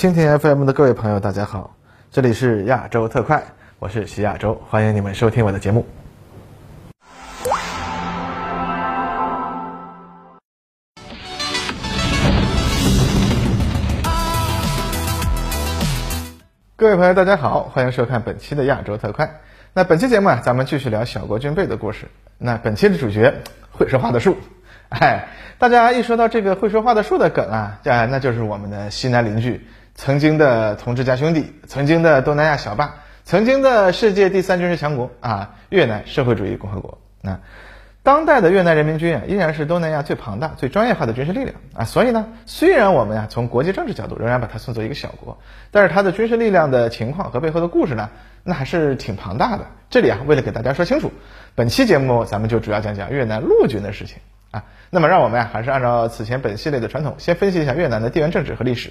蜻蜓 FM 的各位朋友，大家好，这里是亚洲特快，我是徐亚洲，欢迎你们收听我的节目。各位朋友，大家好，欢迎收看本期的亚洲特快。那本期节目啊，咱们继续聊小国军备的故事。那本期的主角会说话的树，哎，大家一说到这个会说话的树的梗啊，啊，那就是我们的西南邻居，曾经的同志家兄弟，曾经的东南亚小霸，曾经的世界第三军事强国啊，越南社会主义共和国。那当代的越南人民军啊，依然是东南亚最庞大、最专业化的军事力量啊。所以呢，虽然我们呀从国际政治角度仍然把它算作一个小国，但是它的军事力量的情况和背后的故事呢，那还是挺庞大的。这里啊，为了给大家说清楚，本期节目咱们就主要讲讲越南陆军的事情啊。那么让我们呀，还是按照此前本系列的传统，先分析一下越南的地缘政治和历史。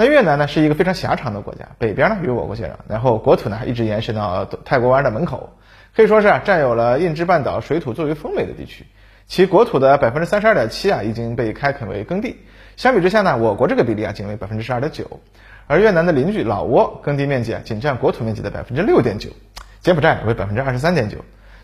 那越南呢是一个非常狭长的国家，北边呢与我国接壤，然后国土呢一直延伸到泰国湾的门口。可以说是啊，占有了印支半岛水土最为丰美的地区，其国土的百分之三十二点七啊已经被开垦为耕地。相比之下呢，我国这个比例啊仅为百分之十二点九，而越南的邻居老挝耕地面积啊仅占国土面积的百分之六点九，柬埔寨为百分之二十三点九。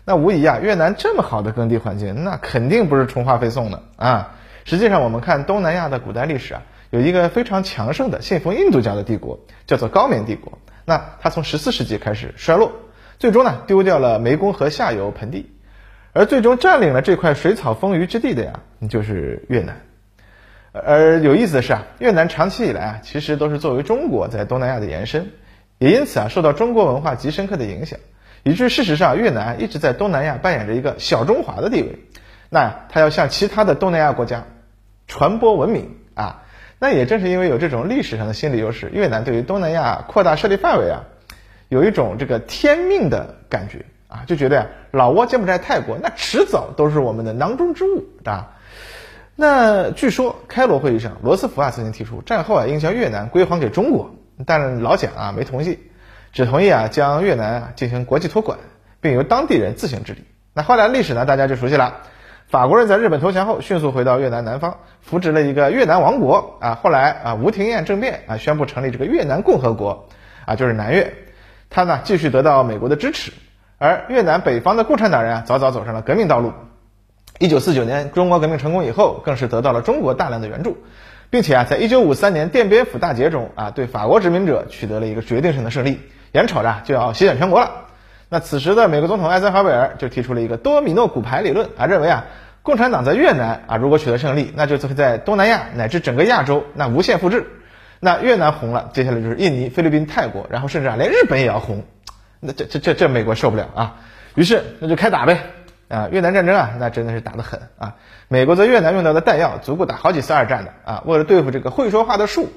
那无疑啊，越南这么好的耕地环境，那肯定不是充话费送的啊。实际上，我们看东南亚的古代历史啊，有一个非常强盛的信奉印度教的帝国，叫做高棉帝国。那它从十四世纪开始衰落。最终呢，丢掉了湄公河下游盆地，而最终占领了这块水草丰腴之地的呀，就是越南。而有意思的是啊，越南长期以来啊，其实都是作为中国在东南亚的延伸，也因此啊，受到中国文化极深刻的影响，以致事实上越南一直在东南亚扮演着一个小中华的地位。那它要向其他的东南亚国家传播文明啊，那也正是因为有这种历史上的心理优势，越南对于东南亚扩大势力范围啊。有一种这个天命的感觉啊，就觉得呀，老挝、柬埔寨、泰国，那迟早都是我们的囊中之物啊。那据说开罗会议上，罗斯福啊曾经提出战后啊应将越南归还给中国，但是老蒋啊没同意，只同意啊将越南啊进行国际托管，并由当地人自行治理。那后来历史呢，大家就熟悉了。法国人在日本投降后，迅速回到越南南方，扶植了一个越南王国啊。后来啊吴廷艳政变啊，宣布成立这个越南共和国啊，就是南越。他呢继续得到美国的支持，而越南北方的共产党人啊早早走上了革命道路。一九四九年中国革命成功以后，更是得到了中国大量的援助，并且啊在一九五三年奠边府大捷中啊对法国殖民者取得了一个决定性的胜利，眼瞅着就要席卷全国了。那此时的美国总统艾森豪威尔就提出了一个多米诺骨牌理论啊，认为啊共产党在越南啊如果取得胜利，那就会在东南亚乃至整个亚洲那无限复制。那越南红了，接下来就是印尼、菲律宾、泰国，然后甚至啊，连日本也要红。那这这这这美国受不了啊！于是那就开打呗啊！越南战争啊，那真的是打得狠啊！美国在越南用到的弹药足够打好几次二战的啊！为了对付这个会说话的树，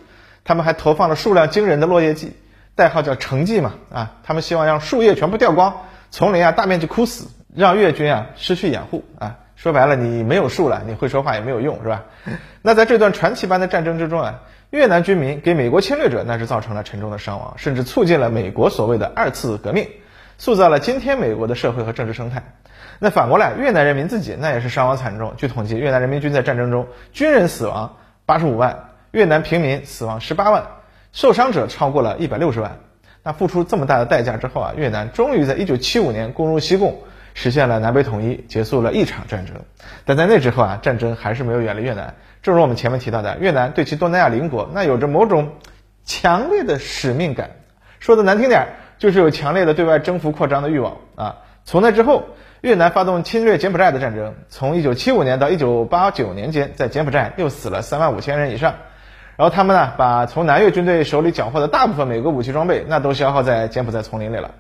他们还投放了数量惊人的落叶剂，代号叫成绩嘛啊！他们希望让树叶全部掉光，丛林啊大面积枯死，让越军啊失去掩护啊！说白了，你没有树了，你会说话也没有用，是吧？那在这段传奇般的战争之中啊。越南军民给美国侵略者那是造成了沉重的伤亡，甚至促进了美国所谓的二次革命，塑造了今天美国的社会和政治生态。那反过来，越南人民自己那也是伤亡惨重。据统计，越南人民军在战争中军人死亡八十五万，越南平民死亡十八万，受伤者超过了一百六十万。那付出这么大的代价之后啊，越南终于在一九七五年攻入西贡，实现了南北统一，结束了一场战争。但在那之后啊，战争还是没有远离越南。正如我们前面提到的，越南对其东南亚邻国那有着某种强烈的使命感，说的难听点，就是有强烈的对外征服扩张的欲望啊。从那之后，越南发动侵略柬埔寨的战争，从1975年到1989年间，在柬埔寨又死了3万五千人以上。然后他们呢，把从南越军队手里缴获的大部分美国武器装备，那都消耗在柬埔寨丛林里了。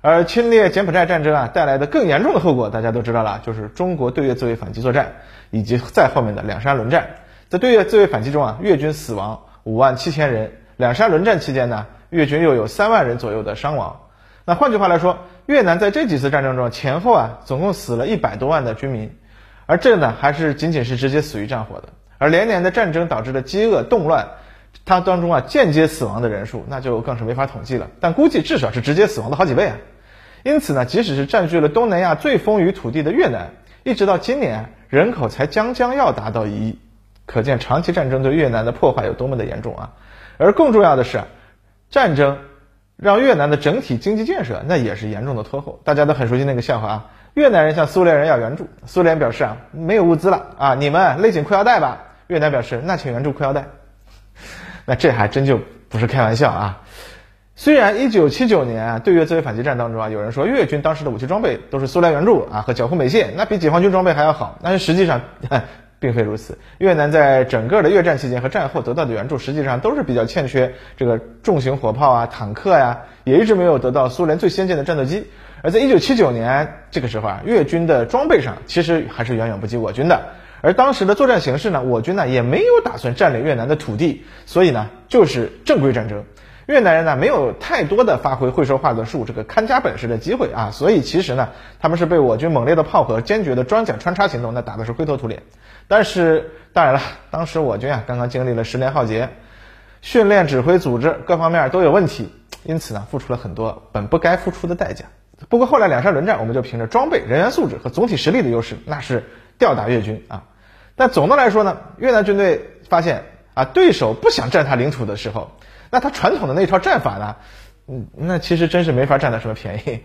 而侵略柬埔寨战争啊带来的更严重的后果，大家都知道了，就是中国对越自卫反击作战，以及在后面的两山轮战。在对越自卫反击中啊，越军死亡五万七千人；两山轮战期间呢，越军又有三万人左右的伤亡。那换句话来说，越南在这几次战争中前后啊，总共死了一百多万的军民，而这呢，还是仅仅是直接死于战火的。而连年的战争导致的饥饿动乱。它当中啊，间接死亡的人数那就更是没法统计了，但估计至少是直接死亡的好几倍啊。因此呢，即使是占据了东南亚最丰腴土地的越南，一直到今年人口才将将要达到一亿，可见长期战争对越南的破坏有多么的严重啊。而更重要的是，战争让越南的整体经济建设那也是严重的拖后。大家都很熟悉那个笑话啊，越南人向苏联人要援助，苏联表示啊没有物资了啊，你们勒紧裤腰带吧。越南表示那请援助裤腰带。那这还真就不是开玩笑啊。虽然一九七九年啊对越自卫反击战当中啊，有人说越军当时的武器装备都是苏联援助啊和缴获美械，那比解放军装备还要好，但是实际上。并非如此，越南在整个的越战期间和战后得到的援助，实际上都是比较欠缺这个重型火炮啊、坦克呀，也一直没有得到苏联最先进的战斗机。而在一九七九年这个时候啊，越军的装备上其实还是远远不及我军的。而当时的作战形势呢，我军呢也没有打算占领越南的土地，所以呢就是正规战争。越南人呢没有太多的发挥会说话的术这个看家本事的机会啊，所以其实呢他们是被我军猛烈的炮火、坚决的装甲穿插行动那打的是灰头土脸。但是当然了，当时我军啊刚刚经历了十年浩劫，训练、指挥、组织各方面都有问题，因此呢付出了很多本不该付出的代价。不过后来两山轮战，我们就凭着装备、人员素质和总体实力的优势，那是吊打越军啊。但总的来说呢，越南军队发现啊对手不想占他领土的时候，那他传统的那套战法呢，嗯，那其实真是没法占到什么便宜。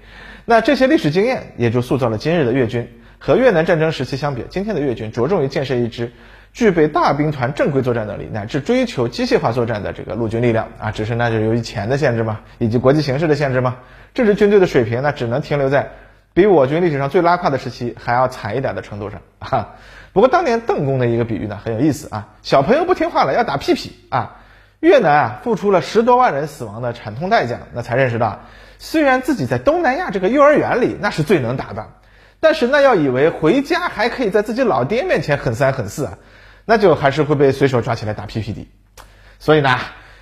那这些历史经验也就塑造了今日的越军。和越南战争时期相比，今天的越军着重于建设一支具备大兵团正规作战能力，乃至追求机械化作战的这个陆军力量啊。只是那就由于钱的限制嘛，以及国际形势的限制嘛，这支军队的水平呢，只能停留在比我军历史上最拉胯的时期还要惨一点的程度上啊。不过当年邓公的一个比喻呢很有意思啊，小朋友不听话了要打屁屁啊。越南啊付出了十多万人死亡的惨痛代价，那才认识到，虽然自己在东南亚这个幼儿园里那是最能打的。但是那要以为回家还可以在自己老爹面前狠三狠四啊，那就还是会被随手抓起来打屁屁的。所以呢，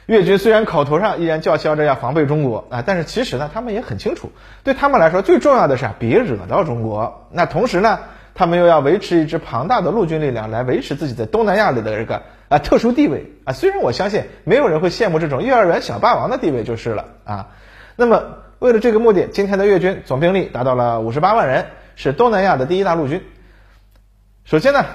越军虽然口头上依然叫嚣着要防备中国啊，但是其实呢，他们也很清楚，对他们来说最重要的是啊，别惹到中国。那同时呢，他们又要维持一支庞大的陆军力量来维持自己在东南亚里的这个啊特殊地位啊。虽然我相信没有人会羡慕这种幼儿园小霸王的地位就是了啊。那么为了这个目的，今天的越军总兵力达到了五十八万人。是东南亚的第一大陆军。首先呢，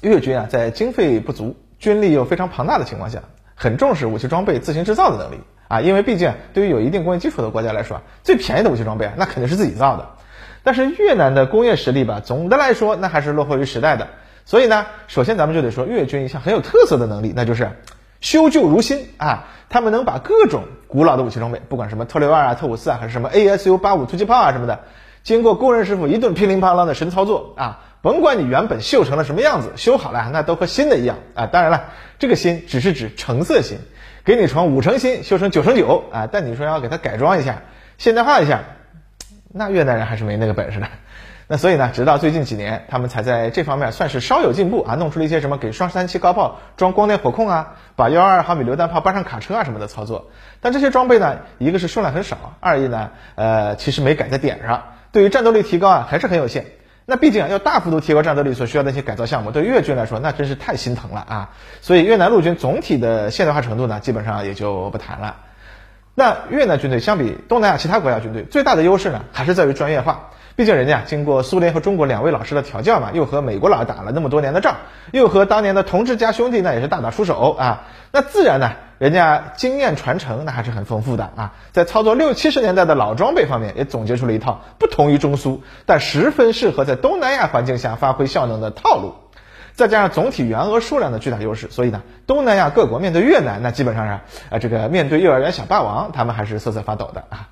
越军啊，在经费不足、军力又非常庞大的情况下，很重视武器装备自行制造的能力啊。因为毕竟对于有一定工业基础的国家来说，最便宜的武器装备啊，那肯定是自己造的。但是越南的工业实力吧，总的来说那还是落后于时代的。所以呢，首先咱们就得说越军一项很有特色的能力，那就是修旧如新啊。他们能把各种古老的武器装备，不管什么特六二啊、特五四啊，还是什么 ASU 八五突击炮啊什么的。经过工人师傅一顿乒铃乓啷的神操作啊，甭管你原本锈成了什么样子，修好了那都和新的一样啊。当然了，这个新只是指成色新，给你从五成新修成九成九啊。但你说要给它改装一下，现代化一下，那越南人还是没那个本事的。那所以呢，直到最近几年，他们才在这方面算是稍有进步啊，弄出了一些什么给双十三七高炮装光电火控啊，把幺二毫米榴弹炮搬上卡车啊什么的操作。但这些装备呢，一个是数量很少，二一呢，呃，其实没改在点上。对于战斗力提高啊，还是很有限。那毕竟啊，要大幅度提高战斗力所需要的一些改造项目，对越军来说，那真是太心疼了啊。所以越南陆军总体的现代化程度呢，基本上也就不谈了。那越南军队相比东南亚其他国家军队，最大的优势呢，还是在于专业化。毕竟人家经过苏联和中国两位老师的调教嘛，又和美国佬打了那么多年的仗，又和当年的同志家兄弟那也是大打出手啊，那自然呢，人家经验传承那还是很丰富的啊，在操作六七十年代的老装备方面，也总结出了一套不同于中苏，但十分适合在东南亚环境下发挥效能的套路，再加上总体员额数量的巨大优势，所以呢，东南亚各国面对越南，那基本上是啊，这个面对幼儿园小霸王，他们还是瑟瑟发抖的啊。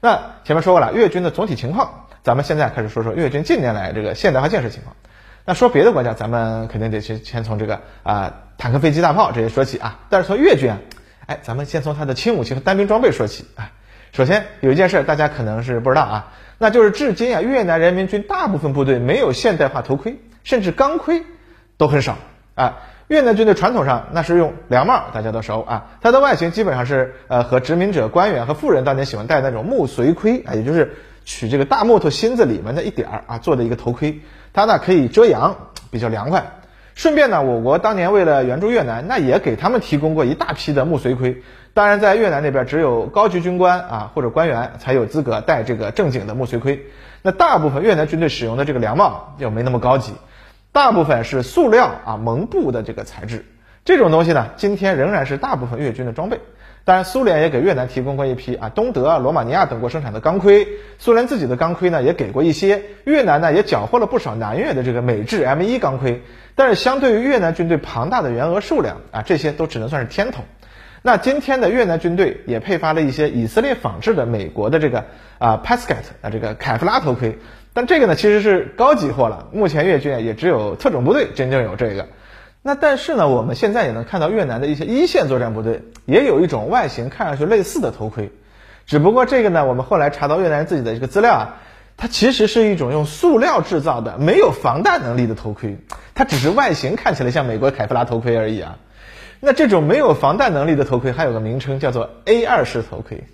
那前面说过了，越军的总体情况，咱们现在开始说说越军近年来这个现代化建设情况。那说别的国家，咱们肯定得先先从这个啊坦克、飞机、大炮这些说起啊。但是从越军啊，哎，咱们先从它的轻武器和单兵装备说起啊。首先有一件事大家可能是不知道啊，那就是至今啊越南人民军大部分部队没有现代化头盔，甚至钢盔都很少啊。越南军队传统上那是用凉帽，大家都熟啊。它的外形基本上是呃和殖民者官员和富人当年喜欢戴那种木髓盔啊，也就是取这个大木头芯子里面的一点儿啊做的一个头盔。它呢可以遮阳，比较凉快。顺便呢，我国当年为了援助越南，那也给他们提供过一大批的木髓盔。当然，在越南那边只有高级军官啊或者官员才有资格戴这个正经的木髓盔。那大部分越南军队使用的这个凉帽就没那么高级。大部分是塑料啊蒙布的这个材质，这种东西呢，今天仍然是大部分越军的装备。当然，苏联也给越南提供过一批啊，东德啊、罗马尼亚等国生产的钢盔。苏联自己的钢盔呢，也给过一些。越南呢，也缴获了不少南越的这个美制 M1 钢盔。但是，相对于越南军队庞大的员额数量啊，这些都只能算是天筒。那今天的越南军队也配发了一些以色列仿制的美国的这个啊 Pascat 啊这个凯夫拉头盔。但这个呢，其实是高级货了。目前越军也只有特种部队真正有这个。那但是呢，我们现在也能看到越南的一些一线作战部队也有一种外形看上去类似的头盔，只不过这个呢，我们后来查到越南自己的这个资料啊，它其实是一种用塑料制造的没有防弹能力的头盔，它只是外形看起来像美国凯夫拉头盔而已啊。那这种没有防弹能力的头盔还有个名称叫做 A 二式头盔。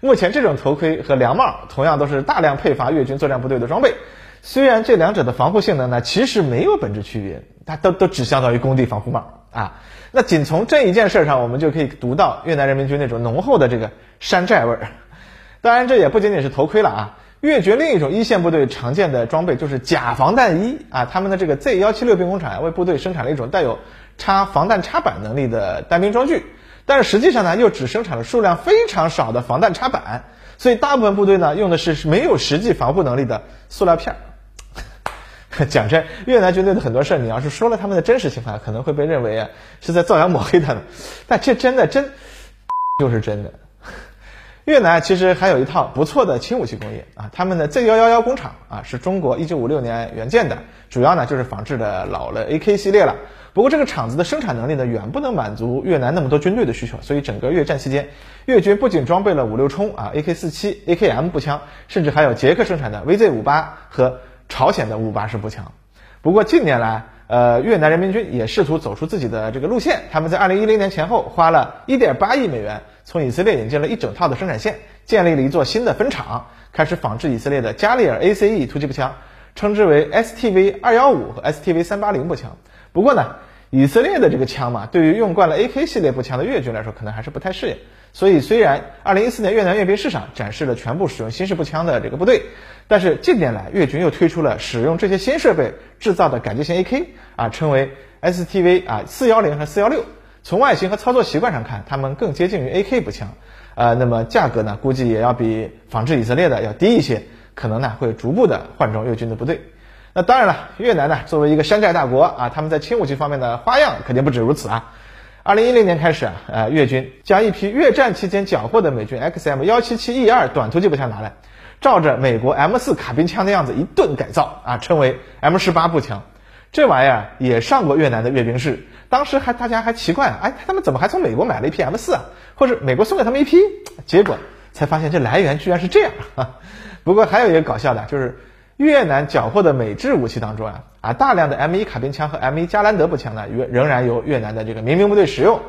目前这种头盔和凉帽同样都是大量配发越军作战部队的装备。虽然这两者的防护性能呢，其实没有本质区别，它都都只相当于工地防护帽啊。那仅从这一件事上，我们就可以读到越南人民军那种浓厚的这个山寨味儿。当然，这也不仅仅是头盔了啊。越军另一种一线部队常见的装备就是假防弹衣啊。他们的这个 Z 幺七六兵工厂为部队生产了一种带有插防弹插板能力的单兵装具，但是实际上呢，又只生产了数量非常少的防弹插板，所以大部分部队呢用的是没有实际防护能力的塑料片儿。讲真，越南军队的很多事儿，你要是说了他们的真实情况，可能会被认为啊是在造谣抹黑他们。但这真的真就是真的。越南其实还有一套不错的轻武器工业啊，他们的 Z 幺幺幺工厂啊是中国一九五六年援建的，主要呢就是仿制的老了 AK 系列了。不过这个厂子的生产能力呢远不能满足越南那么多军队的需求，所以整个越战期间，越军不仅装备了五六冲啊 AK 四七 AKM 步枪，甚至还有捷克生产的 VZ 五八和。朝鲜的五八式步枪，不过近年来，呃，越南人民军也试图走出自己的这个路线。他们在二零一零年前后花了一点八亿美元，从以色列引进了一整套的生产线，建立了一座新的分厂，开始仿制以色列的加利尔 ACE 突击步枪，称之为 STV 二幺五和 STV 三八零步枪。不过呢，以色列的这个枪嘛，对于用惯了 AK 系列步枪的越军来说，可能还是不太适应。所以，虽然2014年越南阅兵式上展示了全部使用新式步枪的这个部队，但是近年来越军又推出了使用这些新设备制造的改进型 AK，啊，称为 STV 啊410和416。从外形和操作习惯上看，它们更接近于 AK 步枪，呃，那么价格呢，估计也要比仿制以色列的要低一些，可能呢会逐步的换装越军的部队。那当然了，越南呢作为一个山寨大国啊，他们在轻武器方面的花样肯定不止如此啊。二零一零年开始啊，呃，越军将一批越战期间缴获的美军 XM 幺七七 E 二短突击步枪拿来，照着美国 M 四卡宾枪的样子一顿改造啊，称为 M 十八步枪。这玩意儿也上过越南的阅兵式，当时还大家还奇怪啊，哎，他们怎么还从美国买了一批 M 四啊？或者美国送给他们一批？结果才发现这来源居然是这样。不过还有一个搞笑的，就是。越南缴获的美制武器当中啊啊，大量的 M1 卡宾枪和 M1 加兰德步枪呢，仍仍然由越南的这个民兵部队使用，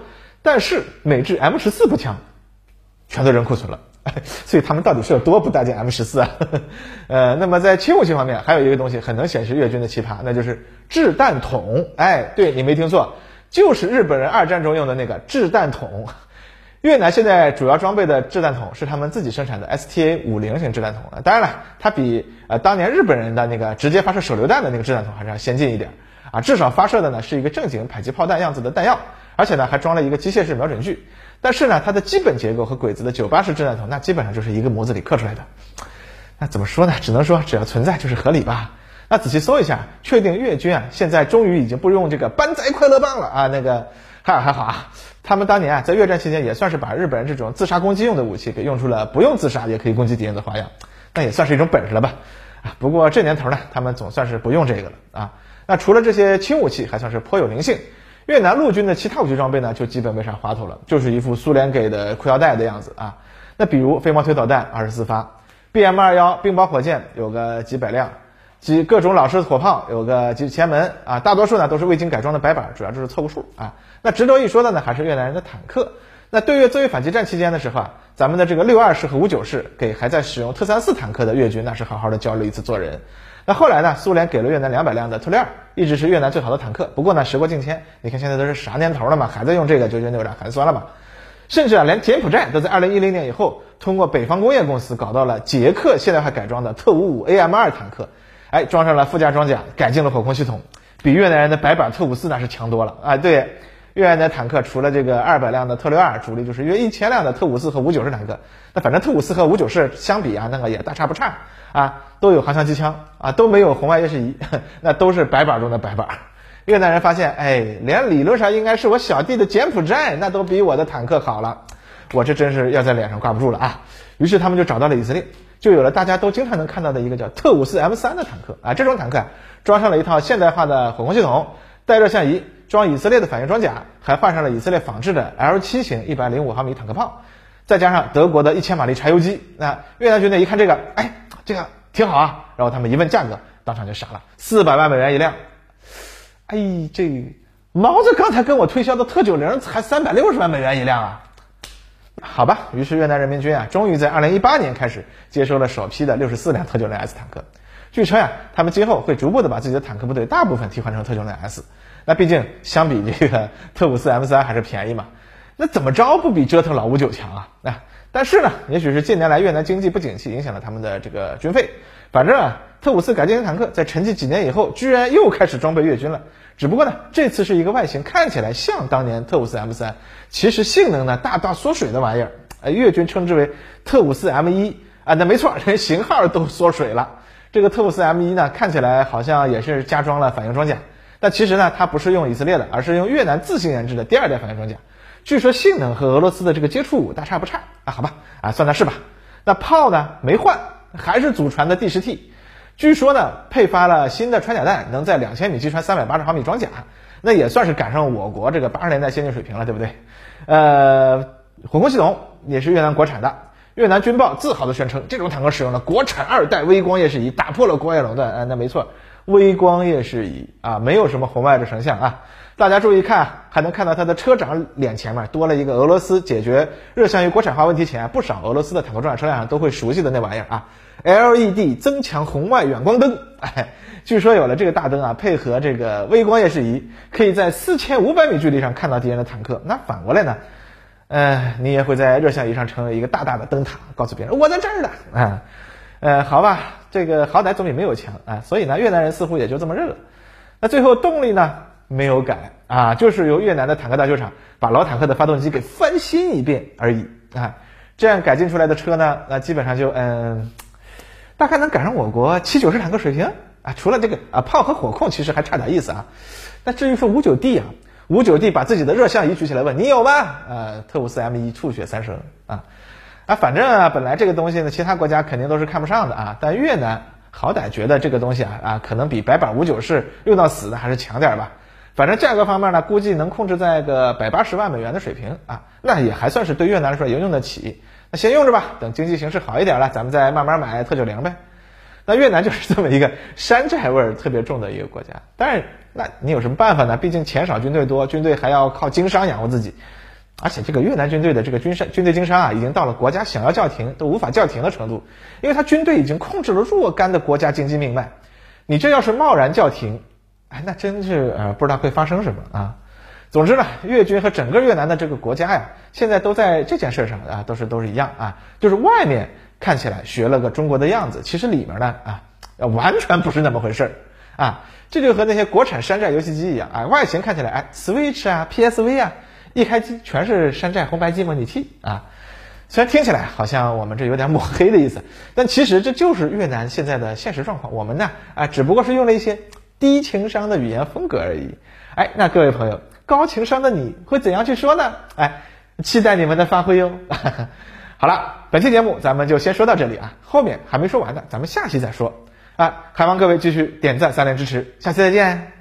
但是美制 M14 步枪全都扔库存了，所以他们到底是有多不待见 M14 啊？呃，那么在轻武器方面，还有一个东西很能显示越军的奇葩，那就是掷弹筒。哎，对你没听错，就是日本人二战中用的那个掷弹筒。越南现在主要装备的掷弹筒是他们自己生产的 STA 五零型掷弹筒啊，当然了，它比呃当年日本人的那个直接发射手榴弹的那个掷弹筒还是要先进一点啊，至少发射的呢是一个正经迫击炮弹样子的弹药，而且呢还装了一个机械式瞄准具。但是呢，它的基本结构和鬼子的九八式掷弹筒那基本上就是一个模子里刻出来的。那怎么说呢？只能说只要存在就是合理吧。那仔细搜一下，确定越军啊现在终于已经不用这个班载快乐棒了啊，那个还还好啊。他们当年啊，在越战期间也算是把日本人这种自杀攻击用的武器给用出了不用自杀也可以攻击敌人的花样，那也算是一种本事了吧？啊，不过这年头呢，他们总算是不用这个了啊。那除了这些轻武器，还算是颇有灵性。越南陆军的其他武器装备呢，就基本没啥花头了，就是一副苏联给的裤腰带的样子啊。那比如飞毛腿导弹二十四发，BM 二幺冰雹火箭有个几百辆。及各种老式火炮有个几千门啊，大多数呢都是未经改装的白板，主要就是凑个数啊。那值得一说的呢，还是越南人的坦克。那对越自卫反击战期间的时候啊，咱们的这个六二式和五九式给还在使用特三四坦克的越军，那是好好的教了一次做人。那后来呢，苏联给了越南两百辆的特列二，一直是越南最好的坦克。不过呢，时过境迁，你看现在都是啥年头了嘛，还在用这个，就觉得有点寒酸了嘛。甚至啊，连柬埔寨都在二零一零年以后，通过北方工业公司搞到了捷克现代化改装的特五五 AM 二坦克。哎，装上了附加装甲，改进了火控系统，比越南人的白板特五四那是强多了啊！对，越南的坦克除了这个二百辆的特六二，主力就是约一千辆的特五四和五九式坦克。那反正特五四和五九式相比啊，那个也大差不差啊，都有航向机枪啊，都没有红外夜视仪，那都是白板中的白板。越南人发现，哎，连理论上应该是我小弟的柬埔寨，那都比我的坦克好了，我这真是要在脸上挂不住了啊！于是他们就找到了以色列，就有了大家都经常能看到的一个叫特五四 M 三的坦克啊，这种坦克啊装上了一套现代化的火控系统，带热像仪，装以色列的反应装甲，还换上了以色列仿制的 L 七型一百零五毫米坦克炮，再加上德国的一千马力柴油机，那越南军队一看这个，哎，这个挺好啊，然后他们一问价格，当场就傻了，四百万美元一辆。哎，这毛子刚才跟我推销的特九零才三百六十万美元一辆啊！好吧，于是越南人民军啊，终于在二零一八年开始接收了首批的六十四辆特九零 S 坦克。据称呀，他们今后会逐步的把自己的坦克部队大部分替换成特九零 S。那毕竟相比这个特五四 M 三还是便宜嘛。那怎么着不比折腾老五九强啊？那但是呢，也许是近年来越南经济不景气影响了他们的这个军费。反正啊，特五四改进型坦克在沉寂几年以后，居然又开始装备越军了。只不过呢，这次是一个外形看起来像当年特五四 M 三，其实性能呢大大缩水的玩意儿。呃，越军称之为特五四 M 一啊，那没错，连型号都缩水了。这个特五四 M 一呢，看起来好像也是加装了反应装甲，但其实呢，它不是用以色列的，而是用越南自行研制的第二代反应装甲。据说性能和俄罗斯的这个接触五大差不差啊，好吧，啊，算它是吧。那炮呢没换。还是祖传的 D 十 T，据说呢配发了新的穿甲弹，能在两千米击穿三百八十毫米装甲，那也算是赶上我国这个八十年代先进水平了，对不对？呃，火控系统也是越南国产的，越南军报自豪的宣称，这种坦克使用了国产二代微光夜视仪，打破了国外垄断。呃，那没错，微光夜视仪啊，没有什么红外的成像啊。大家注意看，还能看到它的车长脸前面多了一个俄罗斯解决热像仪国产化问题前，不少俄罗斯的坦克装甲车辆上都会熟悉的那玩意儿啊，LED 增强红外远光灯。哎，据说有了这个大灯啊，配合这个微光夜视仪，可以在四千五百米距离上看到敌人的坦克。那反过来呢？呃，你也会在热像仪上成为一个大大的灯塔，告诉别人我在这儿呢。啊，呃，好吧，这个好歹总比没有强啊。所以呢，越南人似乎也就这么认了。那最后动力呢？没有改啊，就是由越南的坦克大修厂把老坦克的发动机给翻新一遍而已啊。这样改进出来的车呢，那基本上就嗯，大概能赶上我国七九式坦克水平啊。除了这个啊炮和火控，其实还差点意思啊。那至于说五九 D 啊，五九 D 把自己的热像仪举起来问你有吗？呃，特五四 M 一吐血三升啊啊，反正啊，本来这个东西呢，其他国家肯定都是看不上的啊，但越南好歹觉得这个东西啊啊，可能比白板五九式用到死的还是强点吧。反正价格方面呢，估计能控制在个百八十万美元的水平啊，那也还算是对越南来说也用得起。那先用着吧，等经济形势好一点了，咱们再慢慢买特九零呗。那越南就是这么一个山寨味儿特别重的一个国家，但是那你有什么办法呢？毕竟钱少军队多，军队还要靠经商养活自己，而且这个越南军队的这个军商军队经商啊，已经到了国家想要叫停都无法叫停的程度，因为他军队已经控制了若干的国家经济命脉，你这要是贸然叫停。哎，那真是呃不知道会发生什么啊。总之呢，越军和整个越南的这个国家呀，现在都在这件事上啊，都是都是一样啊，就是外面看起来学了个中国的样子，其实里面呢啊，完全不是那么回事儿啊。这就和那些国产山寨游戏机一样啊，外形看起来哎，Switch 啊，PSV 啊，一开机全是山寨红白机模拟器啊。虽然听起来好像我们这有点抹黑的意思，但其实这就是越南现在的现实状况。我们呢啊，只不过是用了一些。低情商的语言风格而已，哎，那各位朋友，高情商的你会怎样去说呢？哎，期待你们的发挥哟。好了，本期节目咱们就先说到这里啊，后面还没说完呢，咱们下期再说啊。还望各位继续点赞三连支持，下期再见。